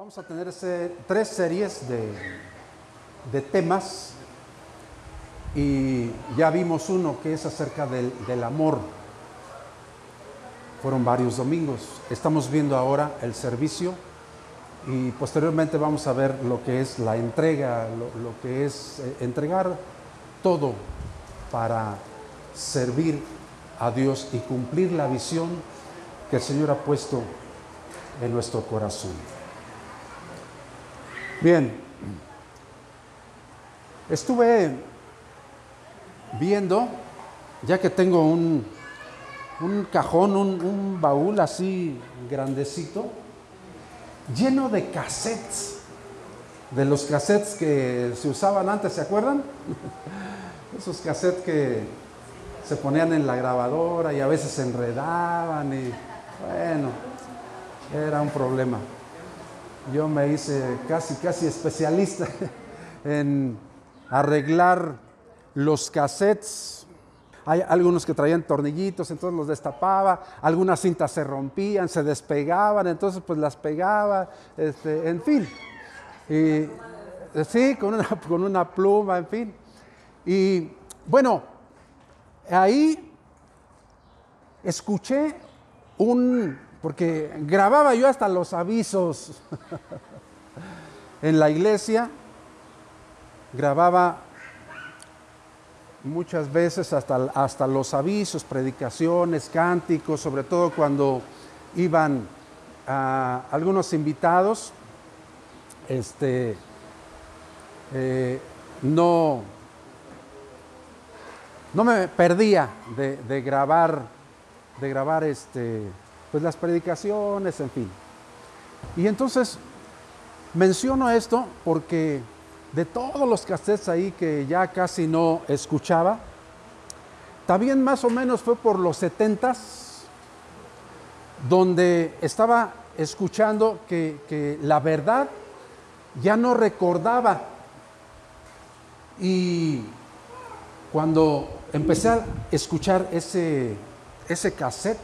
Vamos a tener tres series de, temas y ya vimos uno que es acerca del, amor. Fueron varios domingos. Estamos viendo ahora el servicio y posteriormente vamos a ver lo que es la entrega, lo, lo que es eh, entregar todo para servir a Dios y cumplir la visión que el Señor ha puesto en nuestro corazón. Bien, estuve viendo, ya que tengo un, un cajón, un, un baúl así grandecito, lleno de cassettes, de los cassettes que se usaban antes, ¿se acuerdan? Esos cassettes que se ponían en la grabadora y a veces se enredaban y bueno, era un problema. Yo me hice casi, casi especialista en arreglar los cassettes. Hay algunos que traían tornillitos, entonces los destapaba, algunas cintas se rompían, se despegaban, entonces pues las pegaba, este, en fin. Eh, sí, con una, con una pluma, en fin. Y bueno, ahí escuché un, porque grababa yo hasta los avisos. En la iglesia, grababa muchas veces hasta, hasta los avisos, predicaciones, cánticos, sobre todo cuando iban a algunos invitados, este, eh, no, no me perdía de, de grabar, de grabar este, pues las predicaciones, en fin. Y entonces menciono esto porque de todos los cassettes ahí que ya casi no escuchaba, también más o menos fue por los setentas, donde estaba escuchando que, que la verdad ya no recordaba. Y cuando empecé a escuchar ese, ese cassette,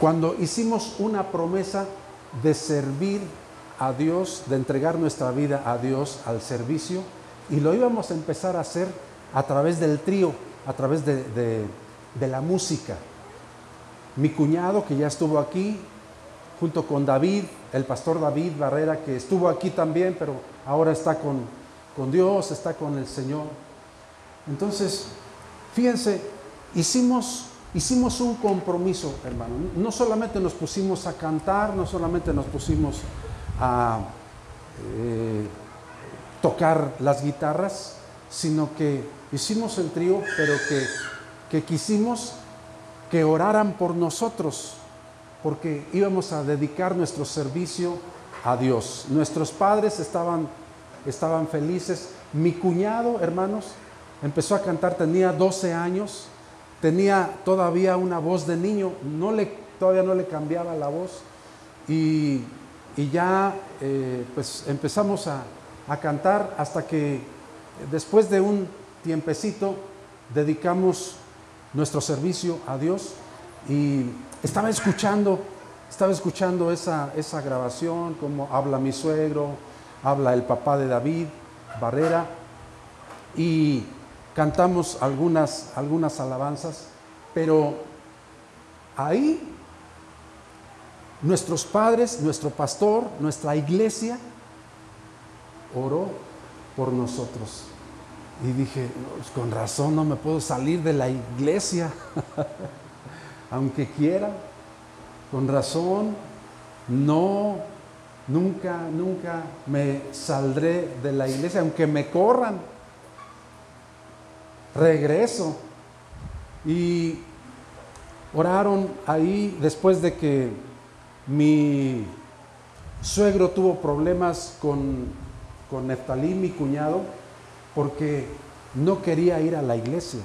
cuando hicimos una promesa de servir a Dios, de entregar nuestra vida a Dios al servicio, y lo íbamos a empezar a hacer a través del trío, a través de, la música. Mi cuñado, que ya estuvo aquí, junto con David, el pastor David Barrera, que estuvo aquí también, pero ahora está con, con Dios, está con el Señor. Entonces, fíjense, hicimos, hicimos un compromiso, hermano. No solamente nos pusimos a cantar, no solamente nos pusimos a eh, tocar las guitarras, sino que hicimos el trío, pero que, que quisimos que oraran por nosotros, porque íbamos a dedicar nuestro servicio a Dios. Nuestros padres estaban, estaban felices. Mi cuñado, hermanos, empezó a cantar, tenía 12 años, tenía todavía una voz de niño, todavía no le cambiaba la voz. Y, ya eh, pues empezamos a, a cantar hasta que después de un tiempecito dedicamos nuestro servicio a Dios y estaba escuchando, estaba escuchando esa, esa grabación, como habla mi suegro, habla el papá de David, Barrera, y cantamos algunas, algunas alabanzas, pero ahí nuestros padres, nuestro pastor, nuestra iglesia oró por nosotros. Y dije, "Pues con razón no me puedo salir de la iglesia, aunque quiera. Con razón, no, nunca, nunca me saldré de la iglesia, aunque me corran. Regreso. Y oraron ahí después de que mi suegro tuvo problemas con, con Neftalí, mi cuñado, porque no quería ir a la iglesia,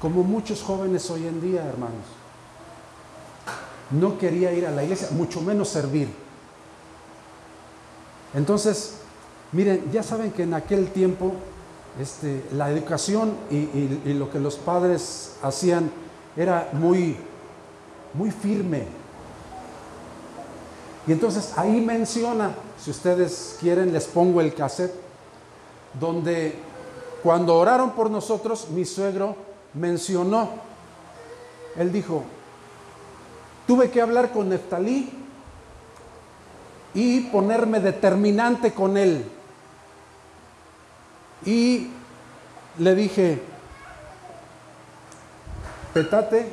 como muchos jóvenes hoy en día, hermanos. No quería ir a la iglesia, mucho menos servir. Entonces, miren, ya saben que en aquel tiempo este, la educación y, y- lo que los padres hacían era muy, muy firme. Y entonces ahí menciona, si ustedes quieren, les pongo el cassette, donde cuando oraron por nosotros, mi suegro mencionó, él dijo, tuve que hablar con Neftalí y ponerme determinante con él. Y le dije, petate,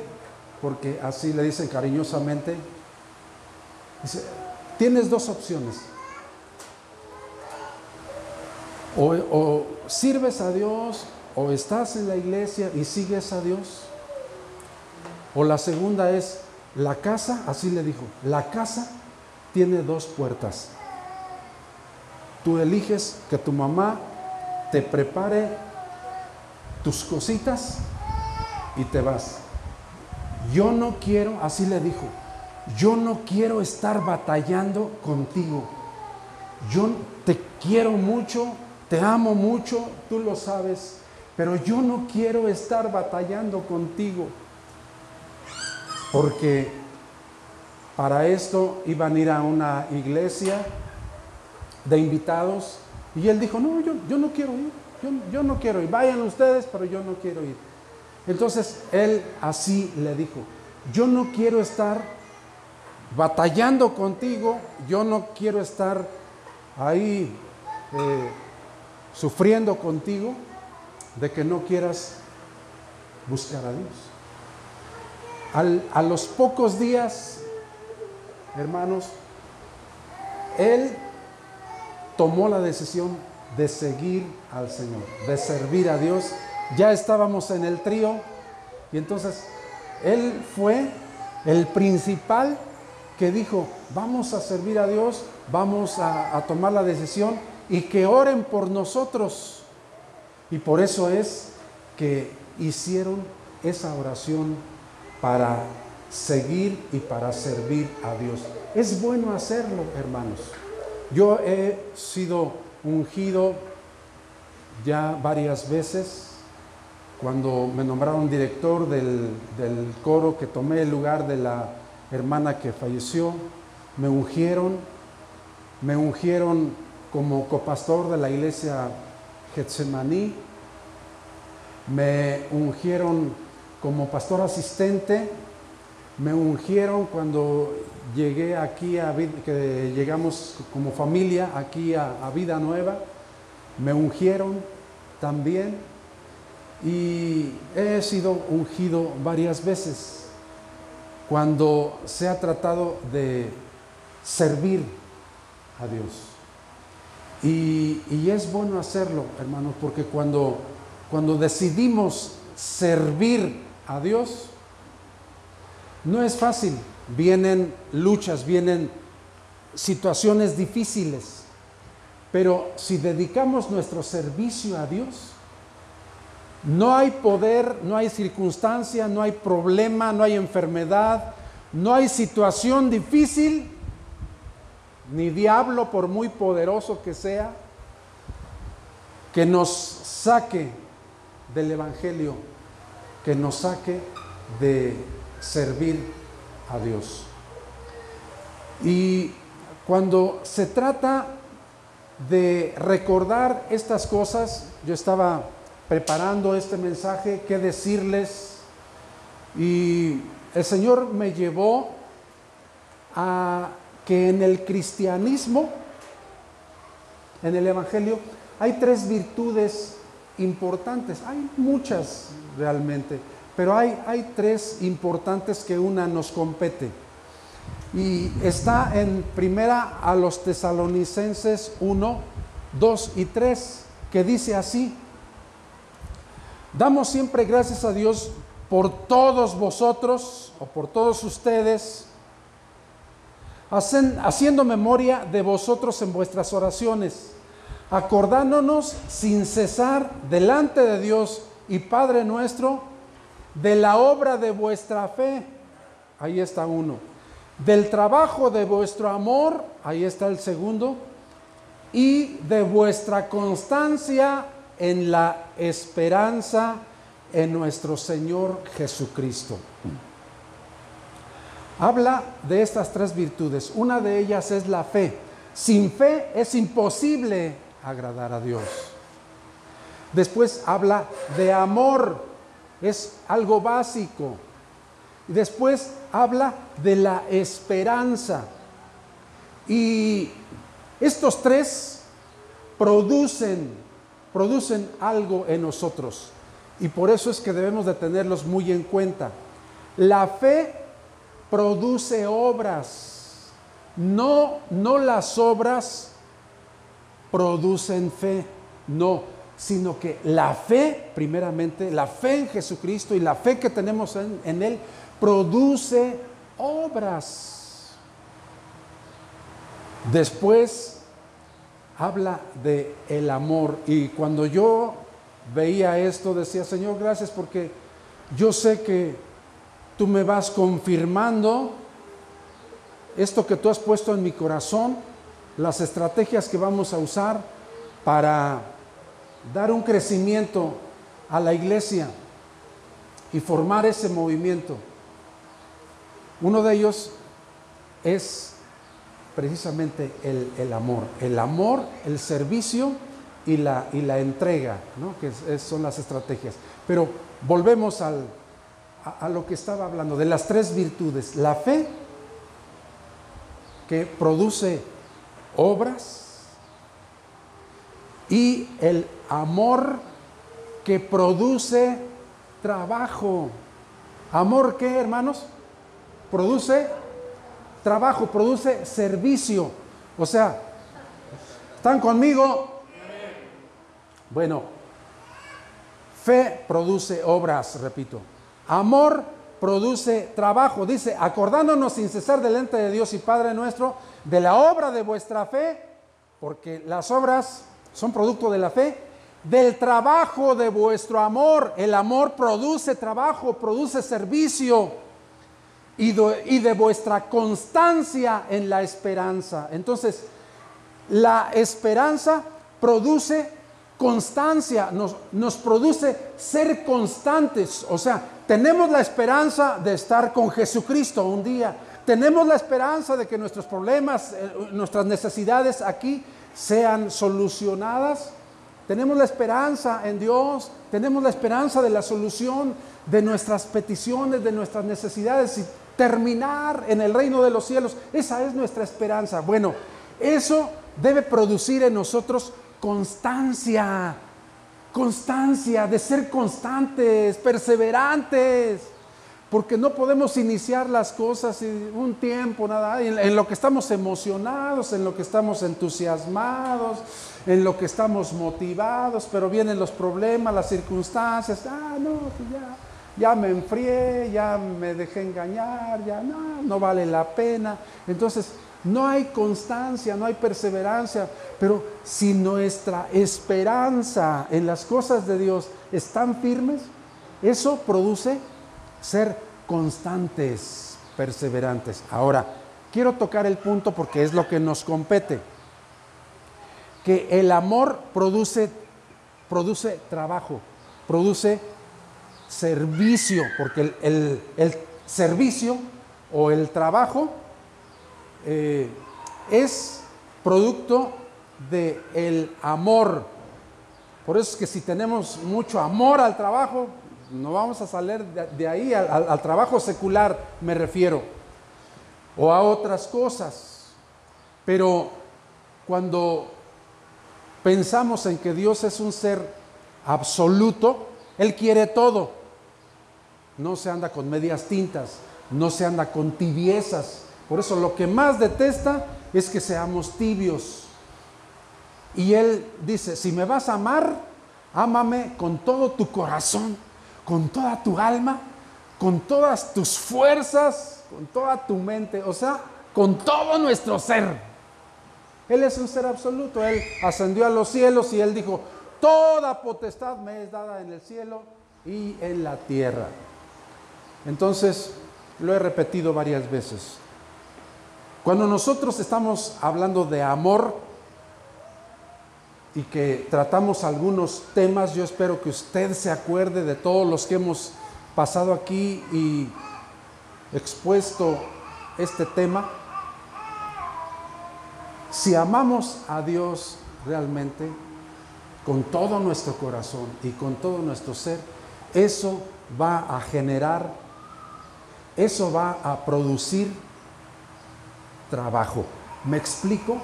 porque así le dicen cariñosamente, dice, tienes dos opciones. O, o, sirves a Dios, o estás en la iglesia y sigues a Dios. O la segunda es, la casa, así le dijo, la casa tiene dos puertas. Tú eliges que tu mamá te prepare tus cositas y te vas. Yo no quiero, así le dijo, yo no quiero estar batallando contigo. Yo te quiero mucho, te amo mucho, tú lo sabes, pero yo no quiero estar batallando contigo. Porque para esto iban a ir a una iglesia de invitados y él dijo, no, yo, yo no quiero ir, yo, yo no quiero ir, vayan ustedes, pero yo no quiero ir. Entonces él así le dijo, yo no quiero estar batallando contigo, yo no quiero estar ahí eh, sufriendo contigo de que no quieras buscar a Dios. A los pocos días, hermanos, él tomó la decisión de seguir al Señor, de servir a Dios ya estábamos en el trío y entonces él fue el principal que dijo, vamos a servir a Dios, vamos a, tomar la decisión y que oren por nosotros. Y por eso es que hicieron esa oración para seguir y para servir a Dios. Es bueno hacerlo, hermanos. Yo he sido ungido ya varias veces. Cuando me nombraron director del, coro que tomé el lugar de la hermana que falleció, me ungieron, me ungieron como copastor de la iglesia Getsemaní, me ungieron como pastor asistente, me ungieron cuando llegué aquí a que llegamos como familia aquí a Vida Nueva, me ungieron también y he sido ungido varias veces cuando se ha tratado de servir a Dios. Y, es bueno hacerlo, hermanos, porque cuando, cuando decidimos servir a Dios, no es fácil. Vienen luchas, vienen situaciones difíciles. Pero si dedicamos nuestro servicio a Dios, no hay poder, no hay circunstancia, no hay problema, no hay enfermedad, no hay situación difícil, ni diablo, por muy poderoso que sea, que nos saque del Evangelio, que nos saque de servir a Dios. Y cuando se trata de recordar estas cosas, yo estaba preparando este mensaje, qué decirles. Y el Señor me llevó a que en el cristianismo, en el Evangelio, hay tres virtudes importantes. Hay muchas realmente, pero hay, tres importantes que una nos compete. Y está en primera a los tesalonicenses 1, 2 y 3, que dice así, Damos siempre gracias a Dios por todos vosotros o por todos ustedes, haciendo memoria de vosotros en vuestras oraciones, acordándonos sin cesar delante de Dios y Padre nuestro de la obra de vuestra fe, ahí está uno, del trabajo de vuestro amor, ahí está el segundo, y de vuestra constancia en la esperanza en nuestro Señor Jesucristo. habla de estas tres virtudes. Una de ellas es la fe. Sin fe es imposible agradar a Dios. Después habla de amor, es algo básico. Después habla de la esperanza. Y estos tres producen, producen algo en nosotros. Y por eso es que debemos de tenerlos muy en cuenta. La fe produce obras. No, no las obras producen fe. No, sino que la fe, primeramente, la fe en Jesucristo y la fe que tenemos en, en Él, produce obras. Después habla de el amor y cuando yo veía esto decía, Señor, gracias porque yo sé que tú me vas confirmando esto que tú has puesto en mi corazón, las estrategias que vamos a usar para dar un crecimiento a la iglesia y formar ese movimiento. Uno de ellos es precisamente el, amor. El amor, el servicio y la, y la entrega, que son las estrategias. Pero volvemos al, a lo que estaba hablando, de las tres virtudes. La fe, que produce obras, y el amor que produce trabajo. ¿Amor qué, hermanos? Produce trabajo, produce servicio. O sea, ¿están conmigo? Bueno, fe produce obras, repito. Amor produce trabajo. Dice, acordándonos sin cesar delante de Dios y Padre nuestro, de la obra de vuestra fe, porque las obras son producto de la fe, del trabajo de vuestro amor. El amor produce trabajo, produce servicio y de, vuestra constancia en la esperanza. Entonces, la esperanza produce constancia, nos, produce ser constantes. O sea, tenemos la esperanza de estar con Jesucristo un día. Tenemos la esperanza de que nuestros problemas, eh, nuestras necesidades aquí sean solucionadas. Tenemos la esperanza en Dios, tenemos la esperanza de la solución de nuestras peticiones, de nuestras necesidades y terminar en el reino de los cielos. Esa es nuestra esperanza. Bueno, eso debe producir en nosotros constancia, constancia de ser constantes, perseverantes porque no podemos iniciar las cosas un tiempo, nada, en, lo que estamos emocionados, en lo que estamos entusiasmados, en lo que estamos motivados, pero vienen los problemas, las circunstancias, ah, no, pues ya, ya me enfrié, ya me dejé engañar, ya no, no vale la pena. Entonces, no hay constancia, no hay perseverancia, pero si nuestra esperanza en las cosas de Dios están firmes, eso produce ser constantes, perseverantes. Ahora, quiero tocar el punto porque es lo que nos compete. Que el amor produce, produce trabajo, produce servicio, porque el, servicio o el trabajo eh, es producto del el amor. Por eso es que si tenemos mucho amor al trabajo, no vamos a salir de, ahí al, trabajo secular, me refiero, o a otras cosas. Pero cuando pensamos en que Dios es un ser absoluto, Él quiere todo. No se anda con medias tintas, no se anda con tibiezas. Por eso lo que más detesta es que seamos tibios. Y Él dice, si me vas a amar, ámame con todo tu corazón con toda tu alma, con todas tus fuerzas, con toda tu mente, o sea, con todo nuestro ser. Él es un ser absoluto, Él ascendió a los cielos y Él dijo, toda potestad me es dada en el cielo y en la tierra. Entonces, lo he repetido varias veces. Cuando nosotros estamos hablando de amor, y que tratamos algunos temas. Yo espero que usted se acuerde de todos los que hemos pasado aquí y expuesto este tema, si amamos a Dios realmente, con todo nuestro corazón y con todo nuestro ser, eso va a generar, eso va a producir trabajo. ¿Me explico?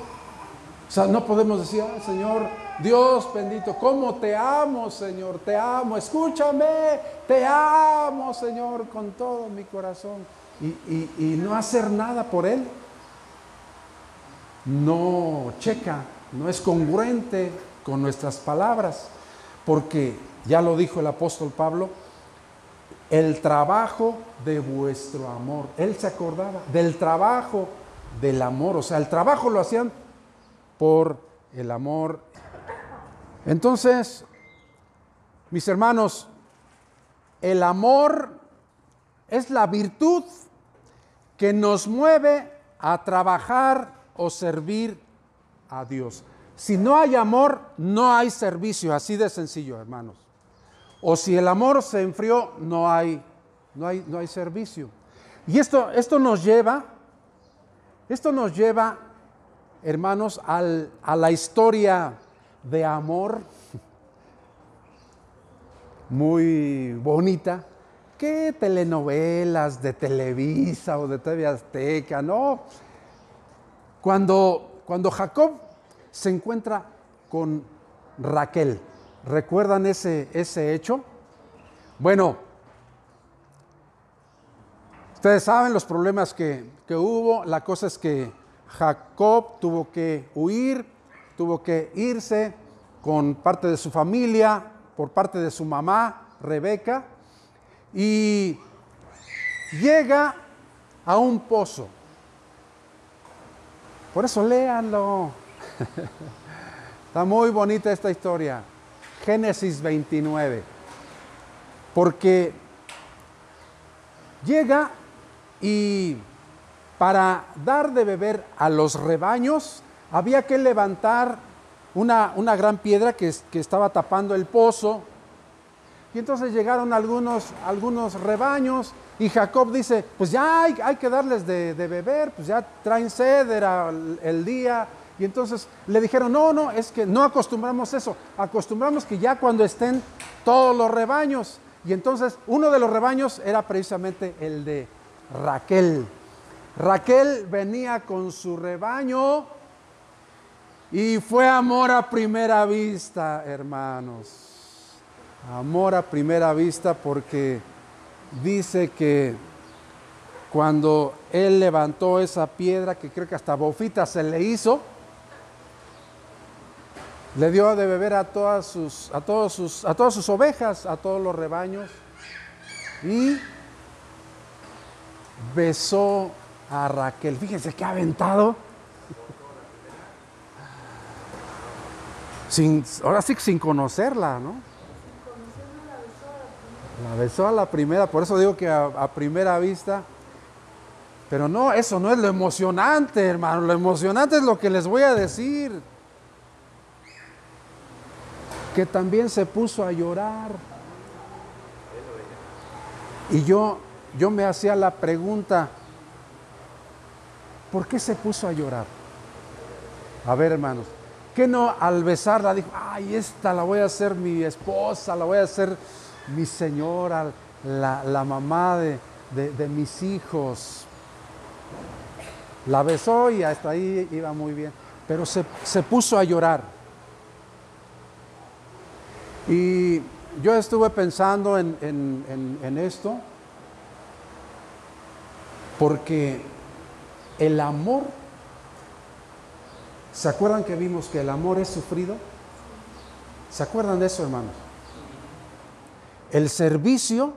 Sea, no podemos decir, Señor, Dios bendito, ¿cómo te amo, Señor? Te amo, escúchame, te amo, Señor, con todo mi corazón. Y, y no hacer nada por Él. No checa, no es congruente con nuestras palabras, porque ya lo dijo el apóstol Pablo, el trabajo de vuestro amor. Él se acordaba del trabajo del amor, o sea, el trabajo lo hacían por el amor. Entonces, mis hermanos, el amor es la virtud que nos mueve a trabajar o servir a Dios. Si no hay amor, no hay servicio, así de sencillo, hermanos. O si el amor se enfrió, no hay, no hay, no hay servicio. Y esto, esto nos lleva, esto nos lleva, hermanos, a la historia de amor muy bonita. ¿Qué telenovelas de Televisa o de TV Azteca? No. Cuando, cuando Jacob se encuentra con Raquel. ¿Recuerdan ese, ese hecho? Bueno, ustedes saben los problemas que, que hubo. La cosa es que Jacob tuvo que huir, tuvo que irse con parte de su familia, por parte de su mamá, Rebeca, y llega a un pozo. Por eso léanlo. Está muy bonita esta historia. Génesis 29. Porque llega y para dar de beber a los rebaños había que levantar una, una gran piedra que, estaba tapando el pozo. Y entonces llegaron algunos, algunos rebaños y Jacob dice, pues ya hay, hay que darles de, de, beber, pues ya traen sed, era el día, y entonces le dijeron, no, no, es que no acostumbramos eso, acostumbramos que ya cuando estén todos los rebaños. Y entonces uno de los rebaños era precisamente el de Raquel. Raquel venía con su rebaño y fue amor a primera vista, hermanos. Amor a primera vista porque dice que cuando él levantó esa piedra, que creo que hasta bofita se le hizo, le dio de beber a todas sus, a todos sus, a todas sus ovejas, a todos los rebaños. Y besó a Raquel. Fíjense qué aventado. Sin, ahora sí sin conocerla, ¿no? La besó a la primera, por eso digo que a, a primera vista. Pero no, eso no es lo emocionante, hermano. Lo emocionante es lo que les voy a decir que también se puso a llorar. Y yo, yo me hacía la pregunta, ¿por qué se puso a llorar? A ver, hermanos, que no al besarla dijo, ay, esta la voy a hacer mi esposa, la voy a hacer mi señora, la, mamá de, de mis hijos? La besó y hasta ahí iba muy bien, pero se, se puso a llorar. Y yo estuve pensando en, esto porque el amor, ¿se acuerdan que vimos que el amor es sufrido? ¿Se acuerdan de eso, hermanos? El servicio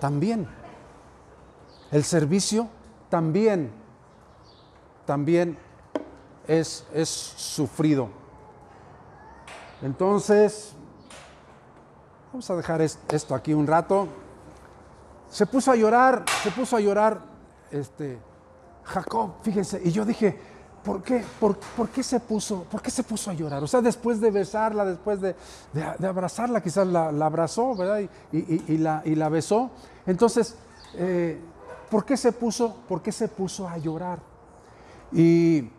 también. El servicio también, también es, es sufrido. Entonces, vamos a dejar esto aquí un rato. Se puso a llorar, se puso a llorar este, Jacob, fíjense, y yo dije, ¿por qué? ¿Por, qué se puso, ¿Por qué se puso a llorar? O sea, después de besarla, después de, abrazarla, quizás la, abrazó, ¿verdad? Y, la, y, la, besó. Entonces, eh, ¿por qué se puso, por qué se puso a llorar? Y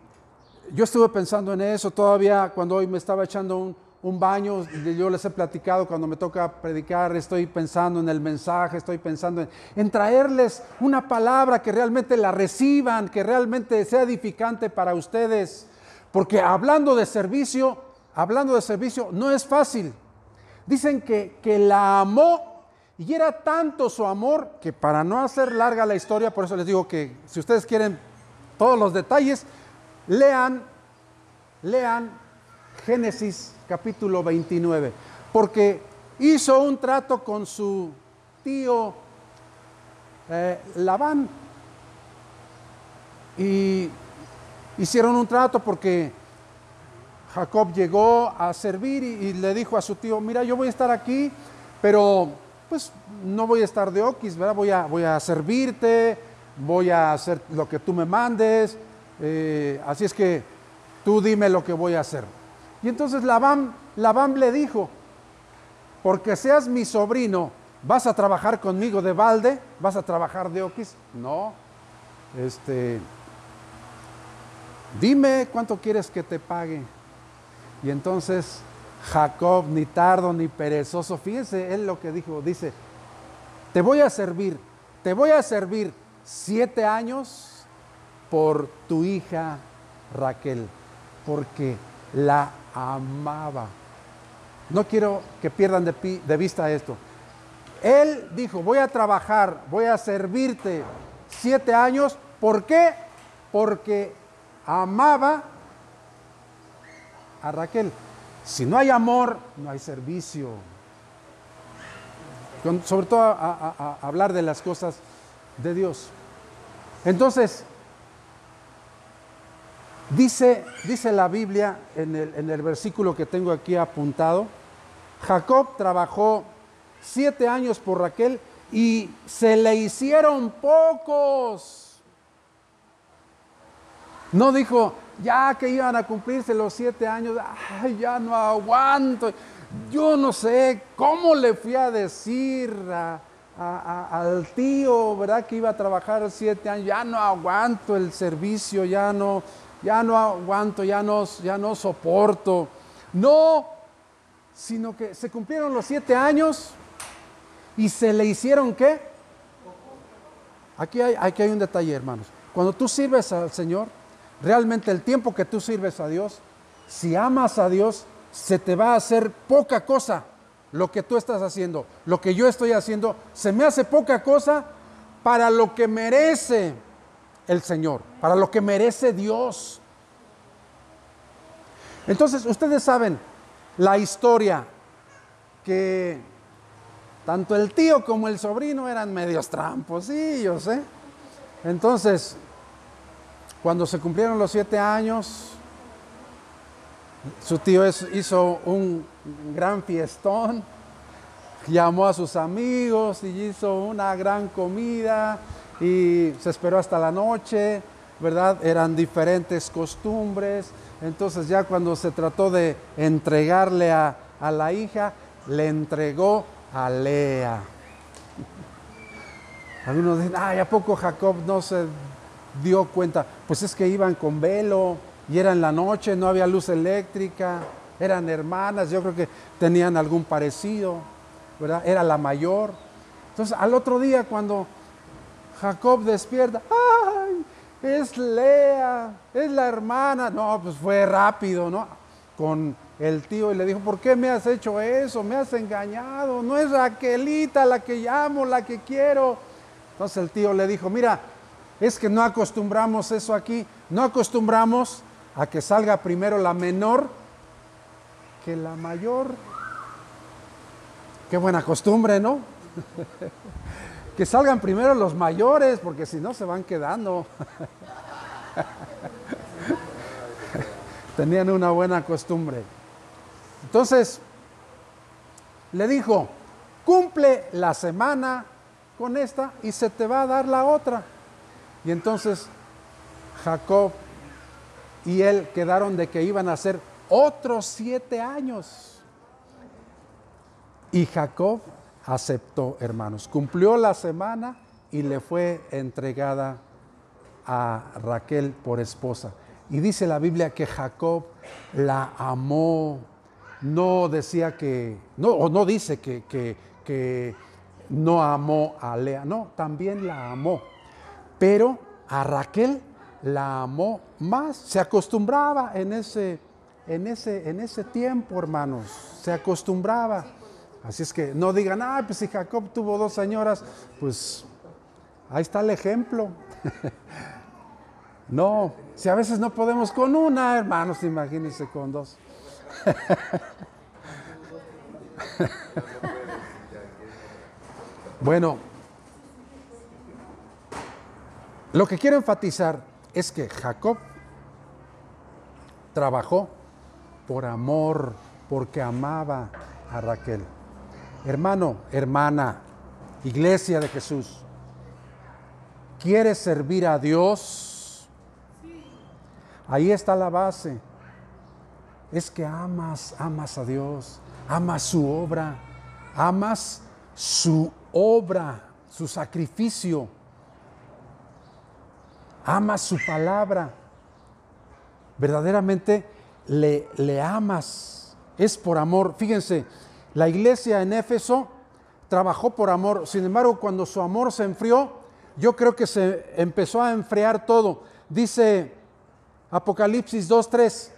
yo estuve pensando en eso todavía cuando hoy me estaba echando un, un baño, yo les he platicado cuando me toca predicar, estoy pensando en el mensaje, estoy pensando en, traerles una palabra que realmente la reciban, que realmente sea edificante para ustedes, porque hablando de servicio, hablando de servicio, no es fácil. Dicen que, que la amó y era tanto su amor que para no hacer larga la historia, por eso les digo que si ustedes quieren todos los detalles, lean, lean Génesis capítulo 29, porque hizo un trato con su tío eh, Labán y hicieron un trato porque Jacob llegó a servir y, le dijo a su tío, mira, yo voy a estar aquí, pero pues no voy a estar de oquis, ¿verdad? Voy a, voy a servirte, voy a hacer lo que tú me mandes, eh, así es que tú dime lo que voy a hacer. Y entonces Labán, Labán le dijo, porque seas mi sobrino, ¿vas a trabajar conmigo de balde? ¿Vas a trabajar de oquis? No. Este, dime cuánto quieres que te pague. Y entonces Jacob, ni tardo ni perezoso, fíjense él lo que dijo, dice, te voy a servir, te voy a servir siete años por tu hija Raquel, porque la amaba. No quiero que pierdan de, vista esto. Él dijo, voy a trabajar, voy a servirte siete años. ¿Por qué? Porque amaba a Raquel. Si no hay amor, no hay servicio. sobre todo a hablar de las cosas de Dios. Entonces, Dice, dice la Biblia en el, en el versículo que tengo aquí apuntado, Jacob trabajó siete años por Raquel y se le hicieron pocos. No dijo, ya que iban a cumplirse los siete años, ay, ya no aguanto. Yo no sé cómo le fui a decir al tío, ¿verdad? Que iba a trabajar siete años, ya no aguanto el servicio, ya no, ya no aguanto, ya no, ya no soporto. No, sino que se cumplieron los siete años y se le hicieron qué? Aquí hay, aquí hay un detalle, hermanos. Cuando tú sirves al Señor, realmente el tiempo que tú sirves a Dios, si amas a Dios, se te va a hacer poca cosa lo que tú estás haciendo. Lo que yo estoy haciendo, se me hace poca cosa para lo que merece el Señor, para lo que merece Dios. Entonces, ustedes saben la historia que tanto el tío como el sobrino eran medios tramposillos, ¿eh? Entonces, cuando se cumplieron los siete años, su tío hizo un gran fiestón, llamó a sus amigos y hizo una gran comida y se esperó hasta la noche, ¿verdad? Eran diferentes costumbres. Entonces ya cuando se trató de entregarle a, la hija, le entregó a Lea. Algunos dicen, ay, ¿a poco Jacob no se dio cuenta? Pues es que iban con velo y era en la noche, no había luz eléctrica, eran hermanas, yo creo que tenían algún parecido, ¿verdad? Era la mayor. Entonces al otro día cuando Jacob despierta, ¡ay! Es Lea, es la hermana. No, pues fue rápido, ¿no? Con el tío y le dijo, ¿por qué me has hecho eso? Me has engañado. No es Raquelita la que llamo, la que quiero. Entonces el tío le dijo, mira, es que no acostumbramos eso aquí. No acostumbramos a que salga primero la menor que la mayor. Qué buena costumbre, ¿no? que salgan primero los mayores, porque si no se van quedando. Tenían una buena costumbre. Entonces, le dijo, cumple la semana con esta y se te va a dar la otra. Y entonces Jacob y él quedaron de que iban a ser otros siete años. Y Jacob aceptó, hermanos. Cumplió la semana y le fue entregada a Raquel por esposa. Y dice la Biblia que Jacob la amó. No decía que, no, o no dice que, que, que no amó a Lea, no, también la amó. Pero a Raquel la amó más, se acostumbraba en ese, en ese, en ese tiempo, hermanos, se acostumbraba. Así es que no digan, ah, pues si Jacob tuvo dos señoras, pues ahí está el ejemplo. no, si a veces no podemos con una, hermanos, imagínense con dos. bueno, lo que quiero enfatizar es que Jacob trabajó por amor, porque amaba a Raquel. Hermano, hermana, iglesia de Jesús, ¿quieres servir a Dios? Ahí está la base. Es que amas, amas a Dios, amas su obra, amas su obra, su sacrificio, amas su palabra. Verdaderamente le, le amas, es por amor. Fíjense, la iglesia en Éfeso trabajó por amor, sin embargo cuando su amor se enfrió, yo creo que se empezó a enfriar todo. Dice Apocalipsis 2.3,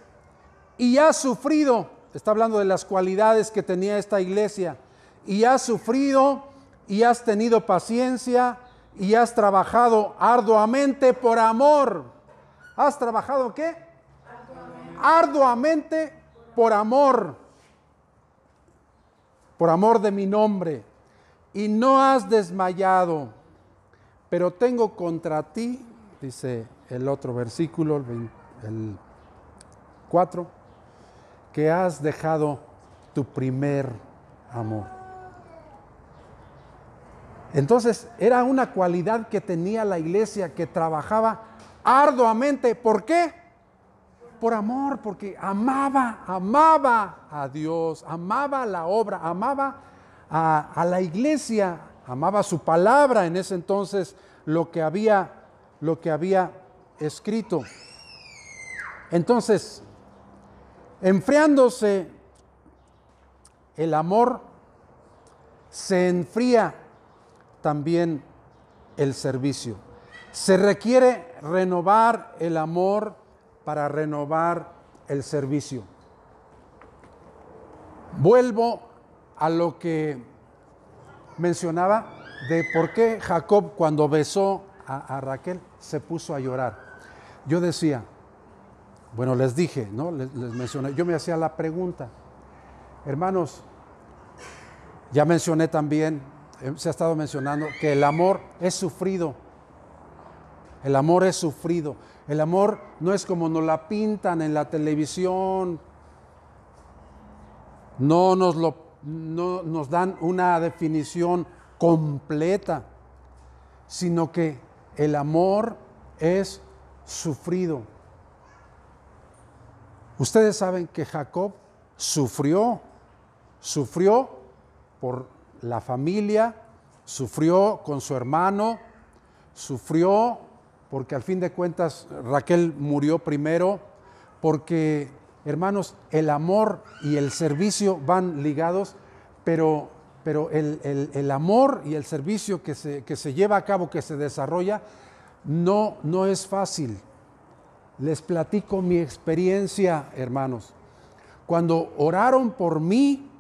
y ha sufrido, está hablando de las cualidades que tenía esta iglesia, y has sufrido, y has tenido paciencia, y has trabajado arduamente por amor. ¿Has trabajado qué? Arduamente, arduamente por amor por amor de mi nombre, y no has desmayado, pero tengo contra ti, dice el otro versículo, el, 4, que has dejado tu primer amor. Entonces era una cualidad que tenía la iglesia que trabajaba arduamente. ¿Por qué? Por amor, porque amaba, amaba a Dios, amaba la obra, amaba a, la iglesia, amaba su palabra en ese entonces, lo que había, lo que había escrito. Entonces, enfriándose el amor, se enfría también el servicio. Se requiere renovar el amor para renovar el servicio. Vuelvo a lo que mencionaba de por qué Jacob cuando besó a, Raquel se puso a llorar. Yo decía, bueno, les dije, ¿no? Les, les, mencioné, yo me hacía la pregunta, hermanos, ya mencioné también, eh, se ha estado mencionando, que el amor es sufrido. El amor es sufrido. El amor no es como nos la pintan en la televisión. No nos, lo, nos dan una definición completa, sino que el amor es sufrido. Ustedes saben que Jacob sufrió, sufrió por la familia, sufrió con su hermano, sufrió porque al fin de cuentas Raquel murió primero, porque hermanos, el amor y el servicio van ligados, pero, pero el, amor y el servicio que se, que se, lleva a cabo, que se desarrolla, no, no es fácil. Les platico mi experiencia, hermanos. Cuando oraron por mí,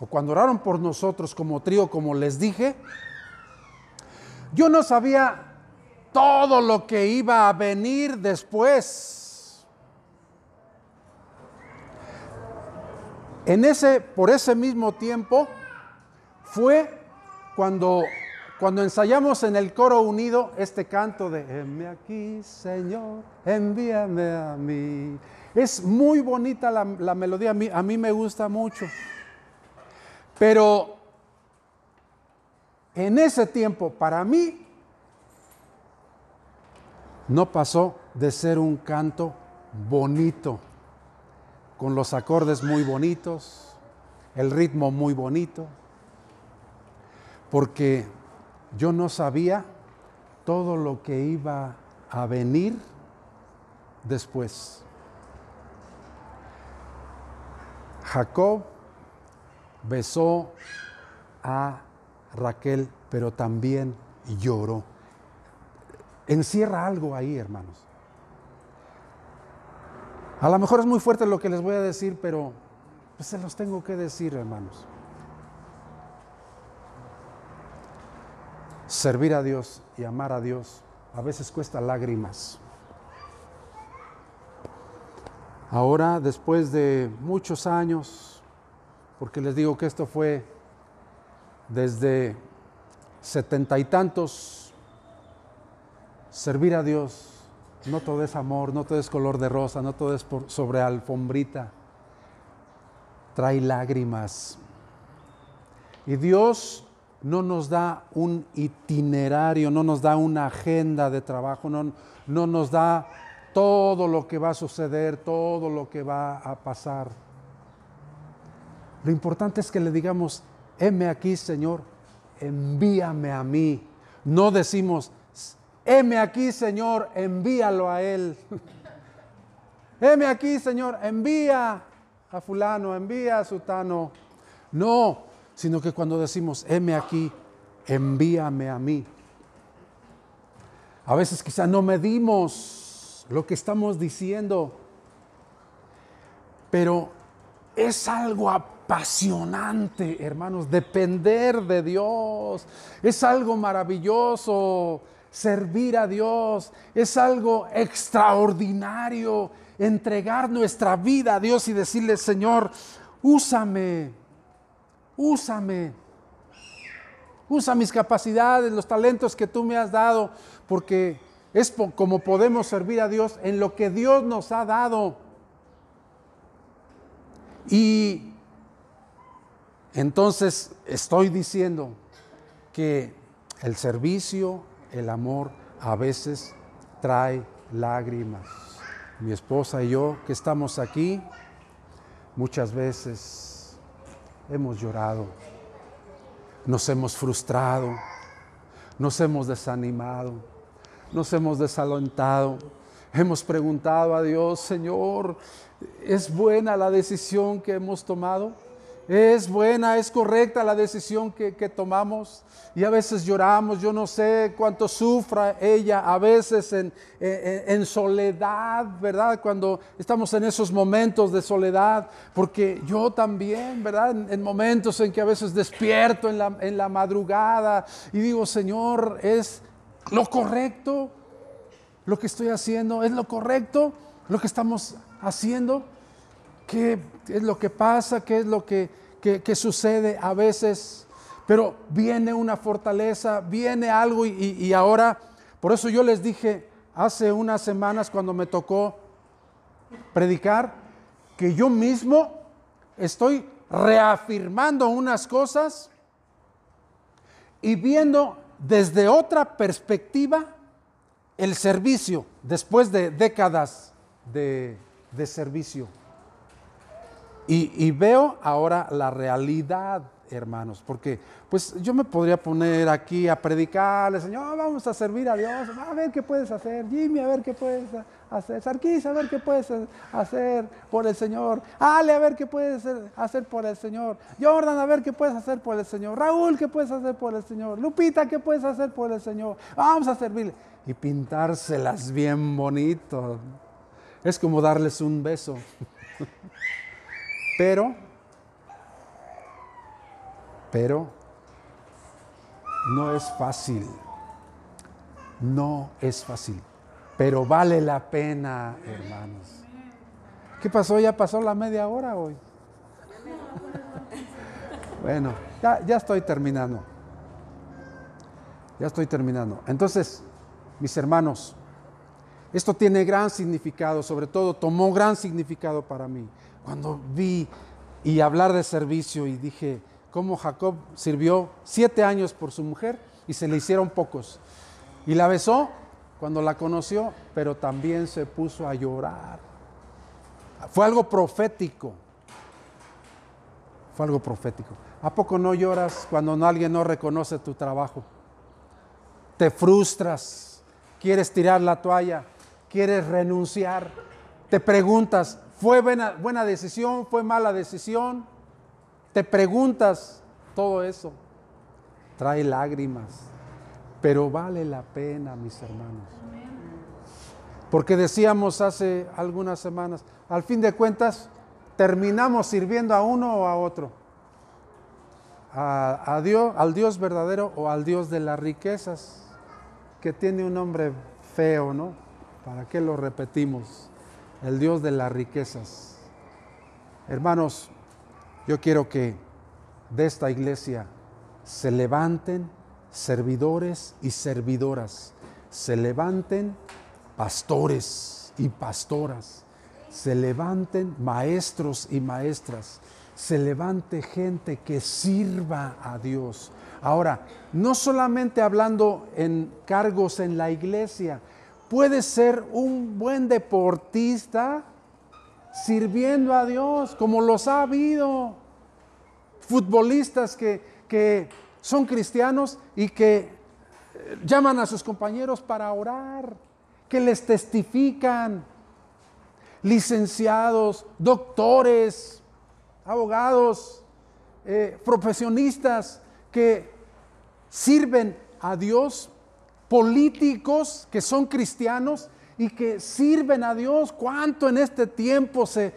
o cuando oraron por nosotros como trío, como les dije, yo no sabía todo lo que iba a venir después. En ese, por ese mismo tiempo, fue cuando, cuando ensayamos en el coro unido este canto de Envíame aquí, Señor, envíame a mí. Es muy bonita la, melodía, a mí, a mí me gusta mucho. Pero en ese tiempo, para mí, no pasó de ser un canto bonito, con los acordes muy bonitos, el ritmo muy bonito, porque yo no sabía todo lo que iba a venir después. Jacob besó a Raquel, pero también lloró. Encierra algo ahí, hermanos. A lo mejor es muy fuerte lo que les voy a decir, pero pues se los tengo que decir, hermanos. Servir a Dios y amar a Dios a veces cuesta lágrimas. Ahora, después de muchos años, porque les digo que esto fue desde setenta y tantos, servir a Dios, no todo es amor, no todo es color de rosa, no todo es sobre alfombrita. Trae lágrimas. Y Dios no nos da un itinerario, no nos da una agenda de trabajo, no, no nos da todo lo que va a suceder, todo lo que va a pasar. Lo importante es que le digamos, heme aquí, Señor, envíame a mí. No decimos, heme aquí, Señor, envíalo a Él. heme aquí, Señor, envía a fulano, envía a sutano. No, sino que cuando decimos, heme aquí, envíame a mí. A veces quizá no medimos lo que estamos diciendo, pero es algo apasionante, hermanos, depender de Dios. Es algo maravilloso servir a Dios. Es algo extraordinario entregar nuestra vida a Dios y decirle, Señor, úsame, úsame. Usa mis capacidades, los talentos que tú me has dado, porque es como podemos servir a Dios en lo que Dios nos ha dado. Y entonces estoy diciendo que el servicio, el amor a veces trae lágrimas. Mi esposa y yo que estamos aquí, muchas veces hemos llorado, nos hemos frustrado, nos hemos desanimado, nos hemos desalentado, hemos preguntado a Dios, Señor, ¿es buena la decisión que hemos tomado? Es buena, es correcta la decisión que, tomamos y a veces lloramos, yo no sé cuánto sufra ella, a veces en, en, soledad, ¿verdad? Cuando estamos en esos momentos de soledad, porque yo también, ¿verdad? En, momentos en que a veces despierto en la, en la madrugada y digo, Señor, ¿es lo correcto lo que estoy haciendo? ¿Es lo correcto lo que estamos haciendo? Qué es lo que pasa, qué es lo que, sucede a veces, pero viene una fortaleza, viene algo y, y ahora, por eso yo les dije hace unas semanas cuando me tocó predicar, que yo mismo estoy reafirmando unas cosas y viendo desde otra perspectiva el servicio después de décadas de, de servicio. Y, veo ahora la realidad, hermanos, porque pues yo me podría poner aquí a predicarle, Señor, vamos a servir a Dios, a ver qué puedes hacer, Jimmy, a ver qué puedes hacer, Sarkis, a ver qué puedes hacer por el Señor, Ale, a ver qué puedes hacer por el Señor, Jordan, a ver qué puedes hacer por el Señor, Raúl, qué puedes hacer por el Señor, Lupita, qué puedes hacer por el Señor, vamos a servirle y pintárselas bien bonito. Es como darles un beso. Pero, pero, no es fácil. No es fácil. Pero vale la pena, hermanos. ¿Qué pasó? ¿Ya pasó la media hora hoy? bueno, ya, ya estoy terminando. Ya estoy terminando. Entonces, mis hermanos, esto tiene gran significado, sobre todo tomó gran significado para mí cuando vi y hablar de servicio y dije cómo Jacob sirvió siete años por su mujer y se le hicieron pocos. Y la besó cuando la conoció, pero también se puso a llorar. Fue algo profético. Fue algo profético. ¿A poco no lloras cuando alguien no reconoce tu trabajo? te frustras, quieres tirar la toalla, quieres renunciar, te preguntas, ¿fue buena, decisión? ¿Fue mala decisión? Te preguntas todo eso. Trae lágrimas, pero vale la pena, mis hermanos. Porque decíamos hace algunas semanas, al fin de cuentas, terminamos sirviendo a uno o a otro. A, Dios, al Dios verdadero o al Dios de las riquezas, que tiene un nombre feo, ¿no? ¿Para qué lo repetimos? El Dios de las riquezas. Hermanos, yo quiero que de esta iglesia se levanten servidores y servidoras, se levanten pastores y pastoras, se levanten maestros y maestras, se levante gente que sirva a Dios. Ahora, no solamente hablando en cargos en la iglesia, puede ser un buen deportista sirviendo a Dios, como los ha habido. Futbolistas que, que son cristianos y que eh, llaman a sus compañeros para orar, que les testifican. Licenciados, doctores, abogados, eh, profesionistas que sirven a Dios, políticos que son cristianos y que sirven a Dios. ¿Cuánto en este tiempo se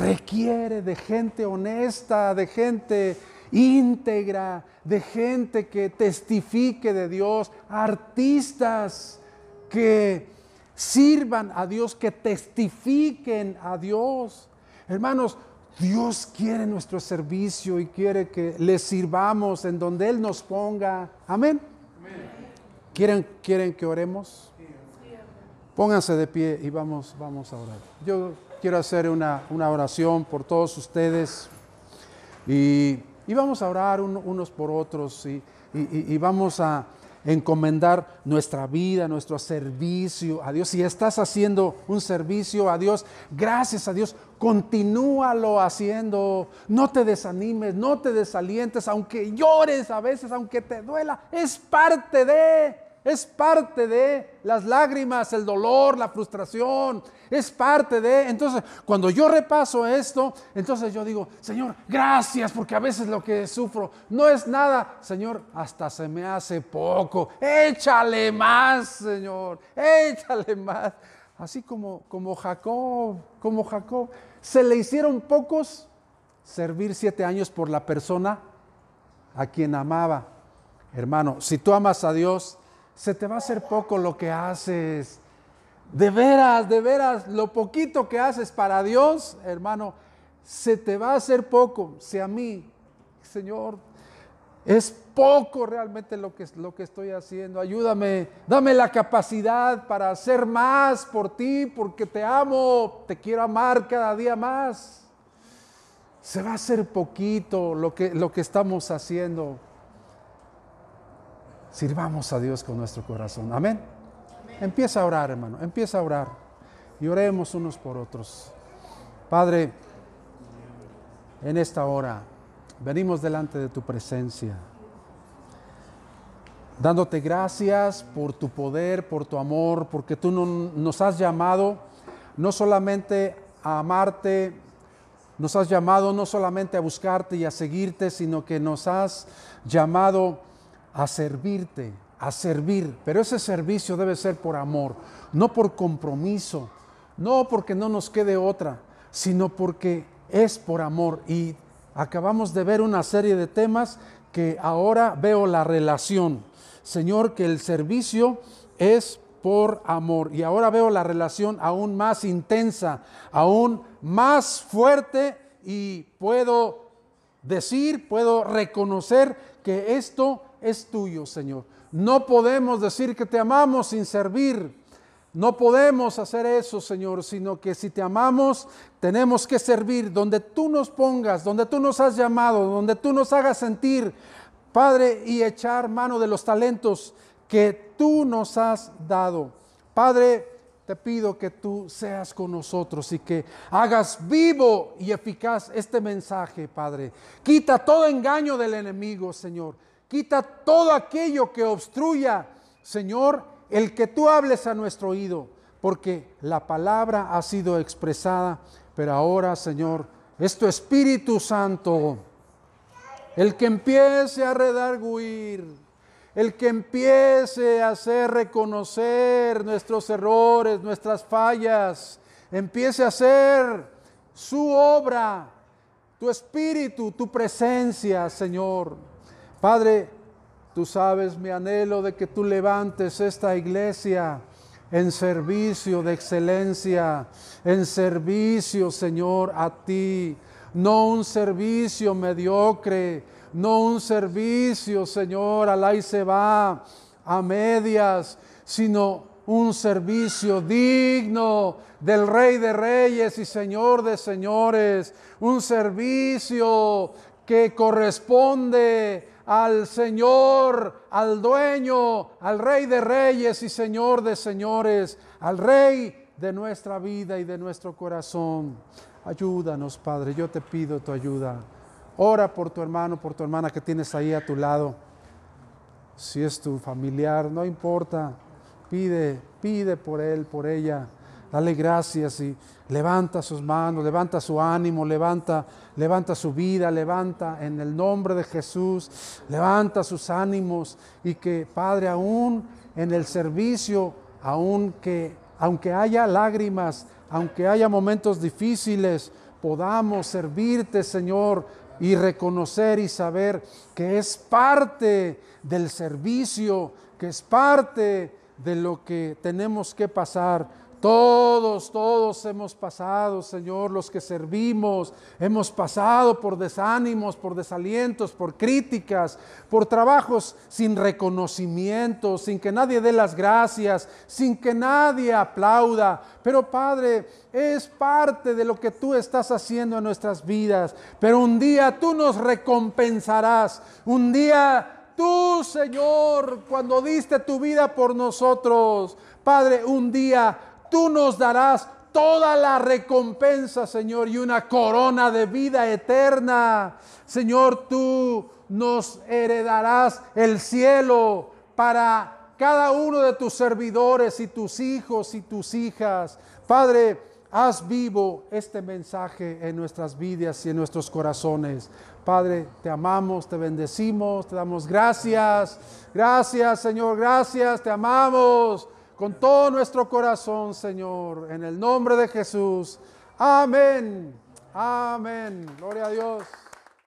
requiere de gente honesta, de gente íntegra, de gente que testifique de Dios, artistas que sirvan a Dios, que testifiquen a Dios. Hermanos, Dios quiere nuestro servicio y quiere que le sirvamos en donde Él nos ponga. Amén. ¿Quieren, ¿Quieren que oremos? Pónganse de pie y vamos, vamos a orar. Yo quiero hacer una, oración por todos ustedes y, vamos a orar unos por otros y vamos a, encomendar nuestra vida, nuestro servicio a Dios. Si estás haciendo un servicio a Dios, gracias a Dios, continúalo haciendo. No te desanimes, no te desalientes, aunque llores a veces, aunque te duela, es parte de es parte de las lágrimas, el dolor, la frustración, es parte de... Entonces, cuando yo repaso esto, entonces yo digo, Señor, gracias, porque a veces lo que sufro no es nada, Señor, hasta se me hace poco, échale más, Señor, échale más. Así como, como Jacob, como Jacob, se le hicieron pocos servir siete años por la persona a quien amaba. Hermano, si tú amas a Dios, se te va a hacer poco lo que haces. De veras, de veras, lo poquito que haces para Dios, hermano, se te va a hacer poco. Si a mí, Señor, es poco realmente lo que, lo que estoy haciendo. Ayúdame, dame la capacidad para hacer más por ti, porque te amo, te quiero amar cada día más. Se va a hacer poquito lo que, lo que estamos haciendo. Sirvamos a Dios con nuestro corazón. Amén. Empieza a orar, hermano. Empieza a orar. Y oremos unos por otros. Padre, en esta hora venimos delante de tu presencia. Dándote gracias por tu poder, por tu amor, porque tú nos has llamado no solamente a amarte, nos has llamado no solamente a buscarte y a seguirte, sino que nos has llamado a servirte, a servir, pero ese servicio debe ser por amor, no por compromiso, no porque no nos quede otra, sino porque es por amor. Y acabamos de ver una serie de temas que ahora veo la relación. Señor, que el servicio es por amor. Y ahora veo la relación aún más intensa, aún más fuerte y puedo decir, puedo reconocer que esto es tuyo, Señor. No podemos decir que te amamos sin servir. No podemos hacer eso, Señor, sino que si te amamos, tenemos que servir donde tú nos pongas, donde tú nos has llamado, donde tú nos hagas sentir, Padre, y echar mano de los talentos que tú nos has dado. Padre, te pido que tú seas con nosotros y que hagas vivo y eficaz este mensaje, Padre. Quita todo engaño del enemigo, Señor. Quita todo aquello que obstruya, Señor, el que tú hables a nuestro oído, porque la palabra ha sido expresada, pero ahora, Señor, es tu Espíritu Santo el que empiece a redarguir, el que empiece a hacer reconocer nuestros errores, nuestras fallas, empiece a hacer su obra, tu espíritu, tu presencia, Señor. Padre, tú sabes mi anhelo de que tú levantes esta iglesia en servicio de excelencia, en servicio, Señor, a ti. No un servicio mediocre, no un servicio, Señor, al ahí se va, a medias, sino un servicio digno del Rey de Reyes y Señor de Señores, un servicio que corresponde al Señor, al dueño, al Rey de Reyes y Señor de Señores, al Rey de nuestra vida y de nuestro corazón. Ayúdanos, Padre, yo te pido tu ayuda. Ora por tu hermano, por tu hermana que tienes ahí a tu lado. Si es tu familiar, no importa. Pide, pide por él, por ella. Dale gracias y levanta sus manos, levanta su ánimo, levanta, levanta su vida, levanta en el nombre de Jesús, levanta sus ánimos y que Padre aún en el servicio, aún que aunque haya lágrimas, aunque haya momentos difíciles, podamos servirte, Señor, y reconocer y saber que es parte del servicio, que es parte de lo que tenemos que pasar todos, todos hemos pasado, Señor, los que servimos, hemos pasado por desánimos, por desalientos, por críticas, por trabajos sin reconocimiento, sin que nadie dé las gracias, sin que nadie aplauda. Pero Padre, es parte de lo que tú estás haciendo en nuestras vidas. Pero un día tú nos recompensarás. Un día tú, Señor, cuando diste tu vida por nosotros, Padre, un día tú nos darás toda la recompensa, Señor, y una corona de vida eterna. Señor, tú nos heredarás el cielo para cada uno de tus servidores y tus hijos y tus hijas. Padre, haz vivo este mensaje en nuestras vidas y en nuestros corazones. Padre, te amamos, te bendecimos, te damos gracias. Gracias, Señor, gracias, te amamos con todo nuestro corazón, Señor, en el nombre de Jesús. Amén. Amén. Gloria a Dios.